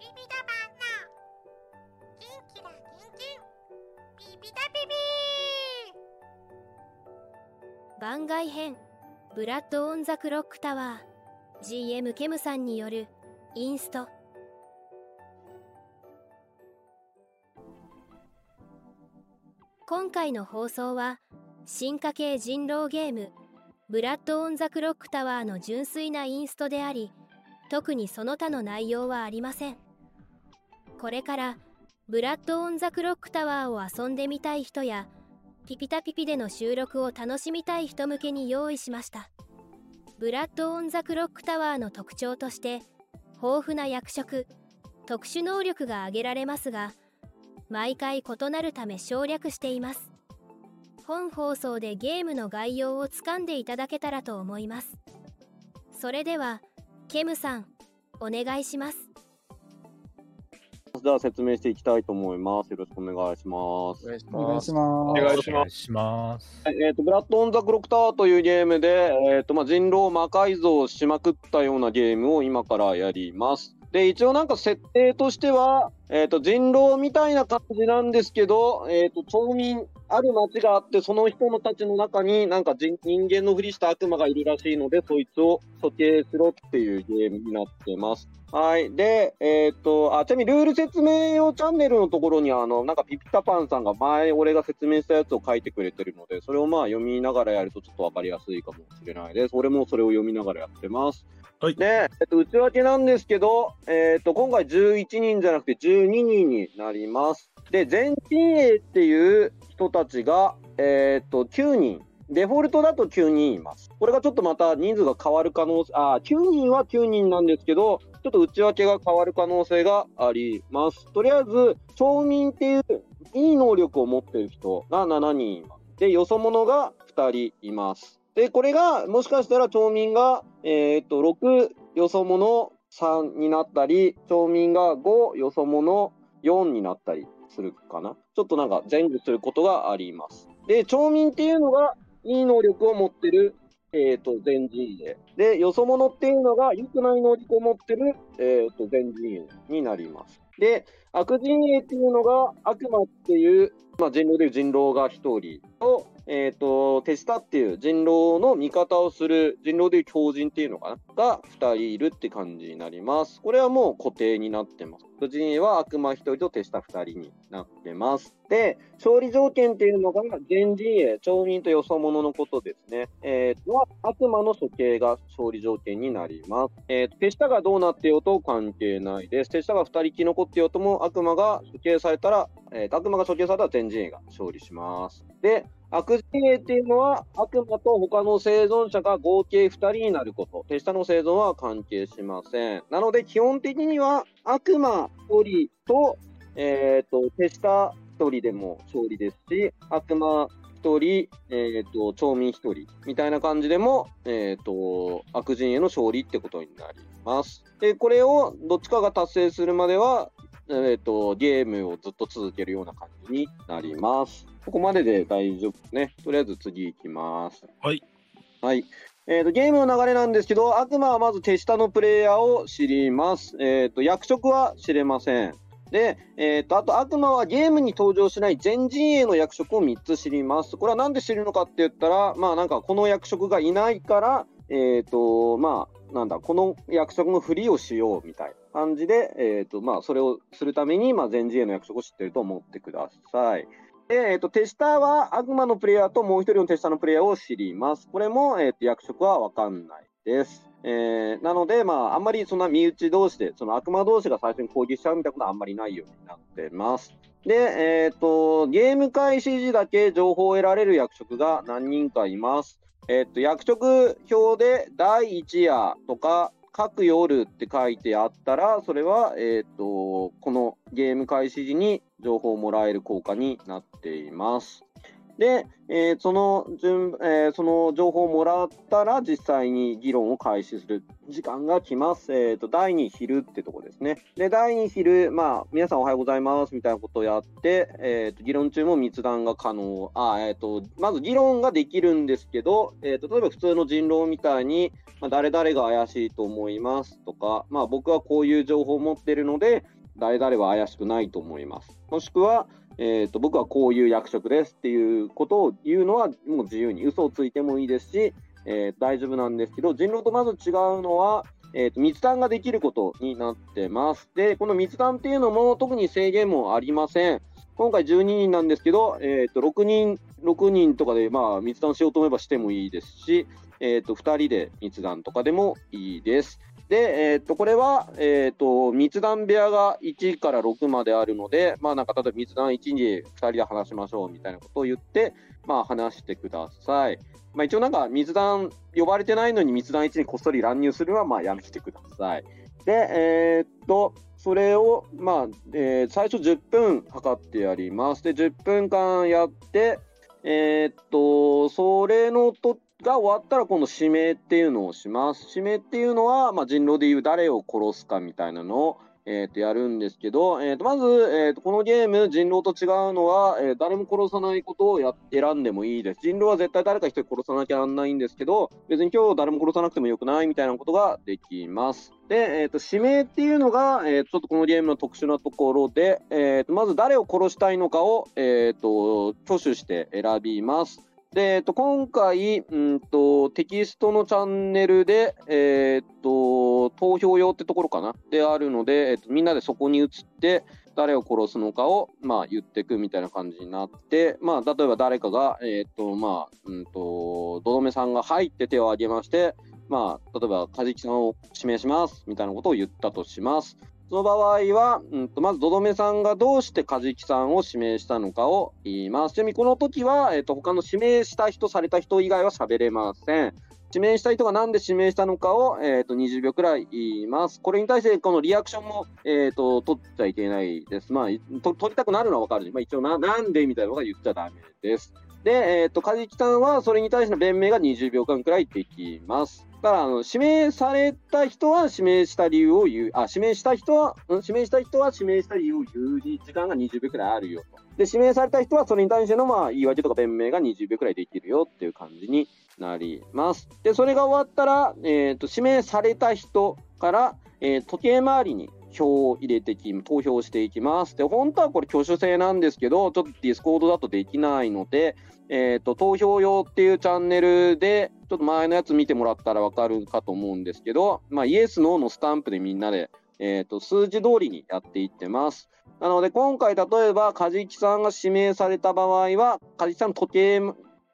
ビビダマンの元気だ元気ビビダビビ番外編ブラッド・オン・ザ・クロック・タワー GM ケムさんによるインスト。今回の放送は進化系人狼ゲームブラッド・オン・ザ・クロック・タワーの純粋なインストであり特にその他の内容はありません。これからブラッド・オン・ザ・クロック・タワーを遊んでみたい人やピピタピピでの収録を楽しみたい人向けに用意しました。ブラッド・オン・ザ・クロック・タワーの特徴として豊富な役職特殊能力が挙げられますが毎回異なるため省略しています。本放送でゲームの概要をつかんでいただけたらと思います。それではケムさんお願いします。じゃあ説明していきたいと思います。よろしくお願いします。お願いしお願いします。ます。お願いしまお願いします。はいえっ、と、ブラッド・オン・ザ・クロック・タワーというゲームで、えっ、と、まあ、人狼を魔改造しまくったようなゲームを今からやります。で、一応なんか設定としては、えっ、と、人狼みたいな感じなんですけど、えっ、と、町民、ある町があって、その人のたちの中になんか人人間のふりした悪魔がいるらしいので、そいつを処刑しろっていうゲームになってます。はい。で、えっ、と、あ、ちなみにルール説明用チャンネルのところに、あの、なんかピピタパンさんが前俺が説明したやつを書いてくれてるので、それをまあ読みながらやるとちょっとわかりやすいかもしれないです。俺もそれを読みながらやってます。はいで、えっと、内訳なんですけど、えっと、今回11人じゃなくて12人になります。で、全陣営っていう人たちが、えっと、9人。デフォルトだと9人います。これがちょっとまた人数が変わる可能性、あ、9人は9人なんですけど、ちょっと内訳が変わる可能性があります。とりあえず、町民っていういい能力を持ってる人が7人います。で、よそ者が2人います。で、これが、もしかしたら町民が、えーっと、6、よそ者3になったり、町民が5、よそ者4になったりするかな？ちょっとなんか前後することがあります。で、町民っていうのが、いい能力を持ってる、えーっと、全陣営。で、よそ者っていうのが、良くない能力を持ってる、えーっと、全陣営になります。で、悪人営っていうのが、悪魔っていう、まあ、人狼でいう人狼が1人と、えっ、と、手下っていう人狼の味方をする人狼でいう狂人っていうのかなが2人いるって感じになります。これはもう固定になってます。悪人営は悪魔1人と手下2人になってます。で、勝利条件っていうのが、全人営、町民とよそ者のことですね。えっ、と、は悪魔の処刑が勝利条件になります。えっ、と、手下がどうなってようと関係ないです。手下が2人生き残ってようとも、悪魔が処刑されたら、えー悪魔が処刑されたら全人営が勝利します。で、悪人営っていうのは、悪魔と他の生存者が合計2人になること。手下の生存は関係しません。なので、基本的には、悪魔1人と、えっ、と、手下1人でも勝利ですし、悪魔1人、えっ、と、町民1人、みたいな感じでも、えっ、と、悪人への勝利ってことになります。で、これをどっちかが達成するまでは、えっ、と、ゲームをずっと続けるような感じになります。ここまでで大丈夫ね。とりあえず次行きます。はい。はい。えっ、と、ゲームの流れなんですけど、悪魔はまず手下のプレイヤーを知ります。えっ、と、役職は知れません。で、えっ、と、あと悪魔はゲームに登場しない全陣営の役職を3つ知ります。これはなんで知るのかって言ったら、まあなんかこの役職がいないから、えっ、と、まあ、なんだ、この役職のふりをしようみたいな感じで、えっ、と、まあ、それをするために、まあ、全陣営の役職を知ってると思ってください。えっ、と、手下は悪魔のプレイヤーともう一人の手下のプレイヤーを知ります。これも、えっ、と、役職はわかんないです。えー、なので、まあ、あんまりそんな身内同士で、その悪魔同士が最初に攻撃しちゃうみたいなことはあんまりないようになってます。で、えっ、と、ゲーム開始時だけ情報を得られる役職が何人かいます。えっ、と、役職表で第1夜とか、各夜って書いてあったら、それは、えっ、と、このゲーム開始時に情報をもらえる効果になっています。で、えーその順、えーその情報をもらったら、実際に議論を開始する時間が来ます。えっ、と、第2昼ってとこですね。で、第2昼、まあ、皆さんおはようございますみたいなことをやって、えっ、と、議論中も密談が可能。あ、えっ、と、まず議論ができるんですけど、えっ、と、例えば普通の人狼みたいに、まあ、誰々が怪しいと思いますとか、まあ、僕はこういう情報を持ってるので、誰々は怪しくないと思います。もしくは、えー、と僕はこういう役職ですっていうことを言うのはもう自由に嘘をついてもいいですし、えー大丈夫なんですけど人狼とまず違うのは、えー、と密談ができることになってます。でこの密談っていうのも特に制限もありません。今回12人なんですけど、えー、と6人6人とかで、まあ、密談しようと思えばしてもいいですし、えー、と2人で密談とかでもいいです。で、えー、とこれは、えー、と密談部屋が1から6まであるので、まあ、なんか例えば密談1に2人で話しましょうみたいなことを言って、まあ、話してください。まあ、一応なんか密談呼ばれてないのに密談1にこっそり乱入するのはまあやめてください。で、えーっと、それを、まあ、えー最初10分測ってやります。で、10分間やって、えーっと、それのと、が終わったら今度指名っていうのをします。指名っていうのは、まあ、人狼でいう誰を殺すかみたいなのを、えーとやるんですけど、えーとまず、えーとこのゲーム、人狼と違うのは、えー誰も殺さないことをや選んでもいいです。人狼は絶対誰か一人殺さなきゃなんないんですけど、別に今日誰も殺さなくてもよくないみたいなことができます。で、えー、と指名っていうのが、えーちょっとこのゲームの特殊なところで、えーとまず誰を殺したいのかを、えー、と挙手して選びます。で、えー、と今回うんと、テキストのチャンネルで、えー、と投票用ってところかな？であるので、えーとみんなでそこに移って誰を殺すのかを、まあ、言っていくみたいな感じになって、まあ、例えば誰かが、えーとまあうん、とどどめさんが入って手を挙げまして、まあ、例えば、カジキさんを指名しますみたいなことを言ったとします。その場合は、うん、とまず、どどめさんがどうしてカジキさんを指名したのかを言います。ちなみに、この時は、えっ、と、他の指名した人、された人以外は喋れません。指名した人が何で指名したのかを、えっ、と、20秒くらい言います。これに対して、このリアクションも、えっ、と、取っちゃいけないです。まあ、と取りたくなるのはわかる。まあ、一応な、なんでみたいなのが言っちゃダメです。で、えっ、と、カジキさんはそれに対しての弁明が20秒間くらいできます。だから、あの、指名された人は指名した理由を言う、あ、指名した人は、うん指名した人は指名した理由を言う時間が20秒くらいあるよと。で、指名された人はそれに対しての、まあ、言い訳とか弁明が20秒くらいできるよっていう感じになります。で、それが終わったら、えっ、と、指名された人から、えー時計回りに票を入れてき、投票していきます。で、本当はこれ挙手制なんですけど、ちょっとディスコードだとできないので、えっ、と、投票用っていうチャンネルで、ちょっと前のやつ見てもらったらわかるかと思うんですけど、まあ、イエス、ノーのスタンプでみんなで、えっ、と、数字通りにやっていってます。なので、今回、例えば、カジキさんが指名された場合は、カジキさん時計、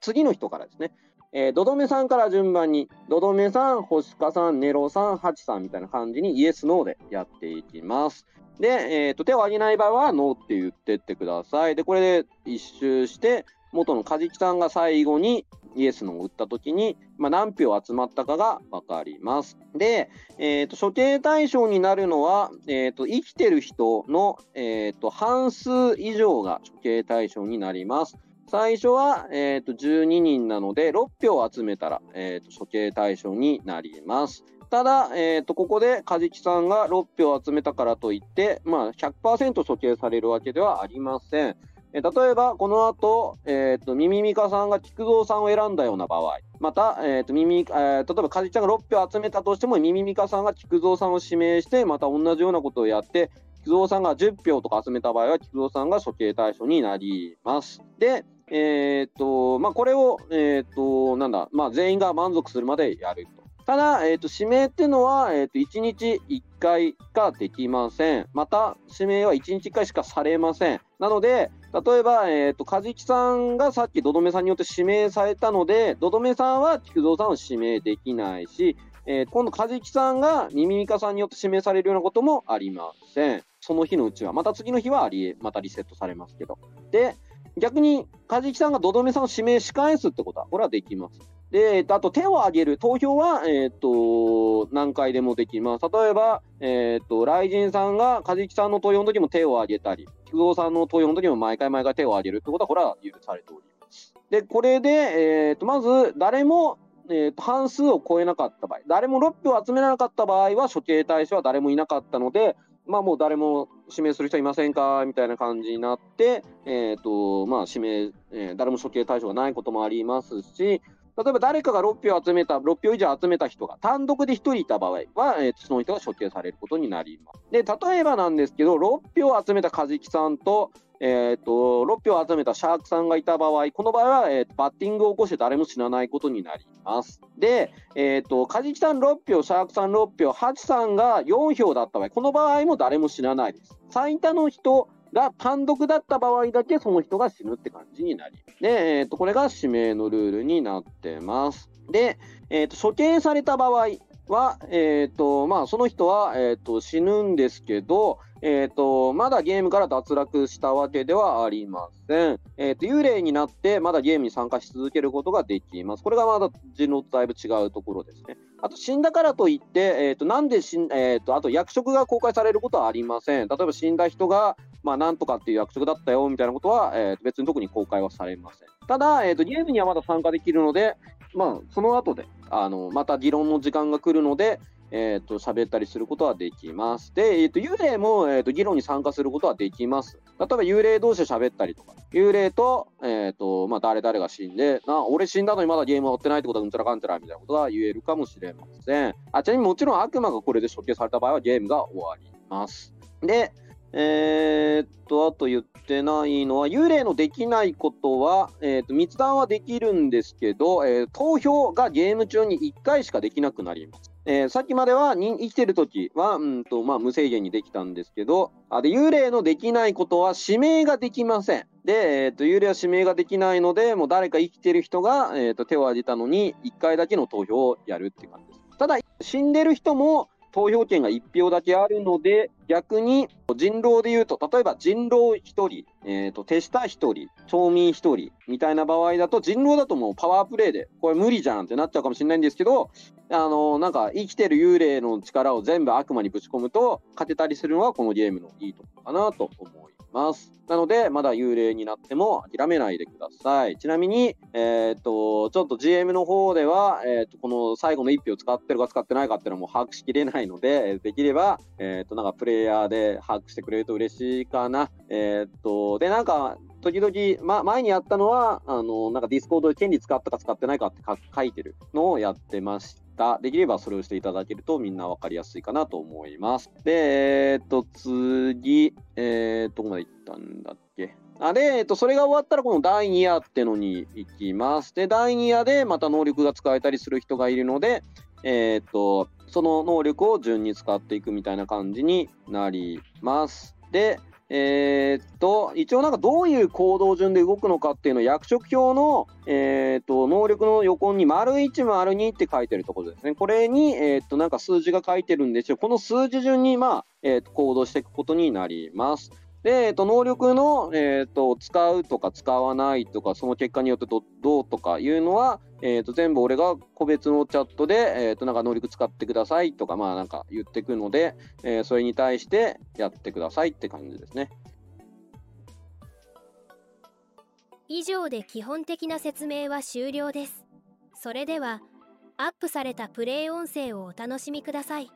次の人からですね、えー、ドドメさんから順番に、ドドメさん、星香さん、ネロさん、ハチさんみたいな感じにイエス、ノーでやっていきます。で、えーと、手を挙げない場合は、ノーって言ってってください。で、これで一周して、元のカジキさんが最後にイエス、ノーを打ったときに、まあ、何票集まったかがわかります。で、えーと、処刑対象になるのは、えーと、生きてる人の、えーと、半数以上が処刑対象になります。最初は、えー、と12人なので6票集めたら、えー、と処刑対象になります。ただ、えー、とここでカジキさんが6票集めたからといって、まあ、100%処刑されるわけではありません。えー例えば、この後、えー、とミミミカさんが菊蔵さんを選んだような場合、また、えーとミミえー例えばカジちゃんが6票集めたとしても、ミミミカさんが菊蔵さんを指名して、また同じようなことをやって、菊蔵さんが10票とか集めた場合は、菊蔵さんが処刑対象になります。で、えーと、まあ、これを、えーと、なんだ、まあ、全員が満足するまでやると。ただ、えーと、指名っていうのは、えっと、1日1回しかできません。また、指名は1日1回しかされません。なので、例えば、えーっと、カジキさんがさっきドドメさんによって指名されたので、ドドメさんは菊蔵さんを指名できないし、えー今度、カジキさんがミミミカさんによって指名されるようなこともありません。その日のうちは。また次の日はありえ、またリセットされますけど。で、逆に、カジキさんがドドメさんを指名し返すってことは、これはできます。で、えっとあと手を挙げる、投票は、えっと、何回でもできます。例えば、えっと、ライジンさんがカジキさんの投票の時も手を挙げたり、菊蔵さんの投票の時も毎回毎回手を挙げる。ってことは、これは許されております。で、これで、えー、とまず誰も、えー、と半数を超えなかった場合、誰も6票集めなかった場合は処刑対象は誰もいなかったので、まあもう誰も指名する人いませんか？みたいな感じになって、え、ー、と、まあ指名、えー、誰も処刑対象がないこともありますし、例えば誰かが6票集めた、6票以上集めた人が単独で1人いた場合は、えー、その人が処刑されることになります。で、例えばなんですけど、6票集めたカジキさんと、えーと、6票集めたシャークさんがいた場合、この場合は、えー、バッティングを起こして誰も死なないことになります。で、えーと、カジキさん6票、シャークさん6票、ハチさんが4票だった場合、この場合も誰も死なないです。最多の人が単独だった場合だけその人が死ぬって感じになりで、えーと、これが指名のルールになってます。で、えーと、処刑された場合は、えーとまあ、その人は、えー、と死ぬんですけど、えーと、まだゲームから脱落したわけではありません。えーと、幽霊になってまだゲームに参加し続けることができます。これがまだ人狼とだいぶ違うところですね。あと死んだからといって、えーと、なんで死ん、えーと、あと役職が公開されることはありません。例えば死んだ人が、まあ、なんとかっていう役職だったよみたいなことは、えー、別に特に公開はされません。ただ、えー、とゲームにはまだ参加できるので、まあ、その後であのまた議論の時間が来るので、えっ、ー、と、喋ったりすることはできます。で、えっ、ー、と、幽霊も、えっ、ー、と、議論に参加することはできます。例えば、幽霊同士で喋ったりとか、幽霊と、えっ、と、まあ、誰々が死んで、な、俺死んだのにまだゲームは追ってないってことはうんちゃらかんちゃらみたいなことが言えるかもしれません。あ、ちなみにもちろん悪魔がこれで処刑された場合はゲームが終わります。で、えー、っと、あと言ってないのは、幽霊のできないことは、えー、っと、密談はできるんですけど、えー、投票がゲーム中に1回しかできなくなります。え、さっきまでは生きてる時は、うんとまあ、無制限にできたんですけどあで幽霊のできないことは指名ができません。で、えーと、幽霊は指名ができないのでもう誰か生きてる人が、えーと手を挙げたのに1回だけの投票をやるって感じです。ただ死んでる人も投票権が1票だけあるので、逆に人狼で言うと、例えば人狼1人、えーと、手下1人、町民1人みたいな場合だと、人狼だともうパワープレイで、これ無理じゃんってなっちゃうかもしれないんですけど、あのなんか生きてる幽霊の力を全部悪魔にぶち込むと、勝てたりするのはこのゲームのいいところかなと思います。ますなので、まだ幽霊になっても諦めないでください。ちなみに、えっ、と、ちょっと GM の方では、えっ、と、この最後の1票使ってるか使ってないかっていうのも把握しきれないので、できれば、えっ、と、なんかプレイヤーで把握してくれると嬉しいかな。えっ、と、で、なんか、時々、ま、前にやったのは、あの、なんかディスコードで権利使ったか使ってないかって書いてるのをやってました。できればそれをしていただけるとみんな分かりやすいかなと思います。で、えっ、と、次、えー、どこまで行ったんだっけ？あで、えっと、それが終わったら、この第2夜ってのに行きます。で、第2夜でまた能力が使えたりする人がいるので、えっと、その能力を順に使っていくみたいな感じになります。で、えー、っと、一応なんかどういう行動順で動くのかっていうのを役職表の、えー、っと、能力の横に丸1、丸2って書いてるところですね。これに、えー、っと、なんか数字が書いてるんですよ。この数字順に、まあ、えっと、行動していくことになります。で、えっと、能力の、えっと、使うとか使わないとか、その結果によってどどうとかいうのは、えっと、全部俺が個別のチャットで、えっと、なんか能力使ってくださいとか、まあなんか言ってくので、えー、それに対してやってくださいって感じですね。以上で基本的な説明は終了です。それでは、アップされたプレイ音声をお楽しみください。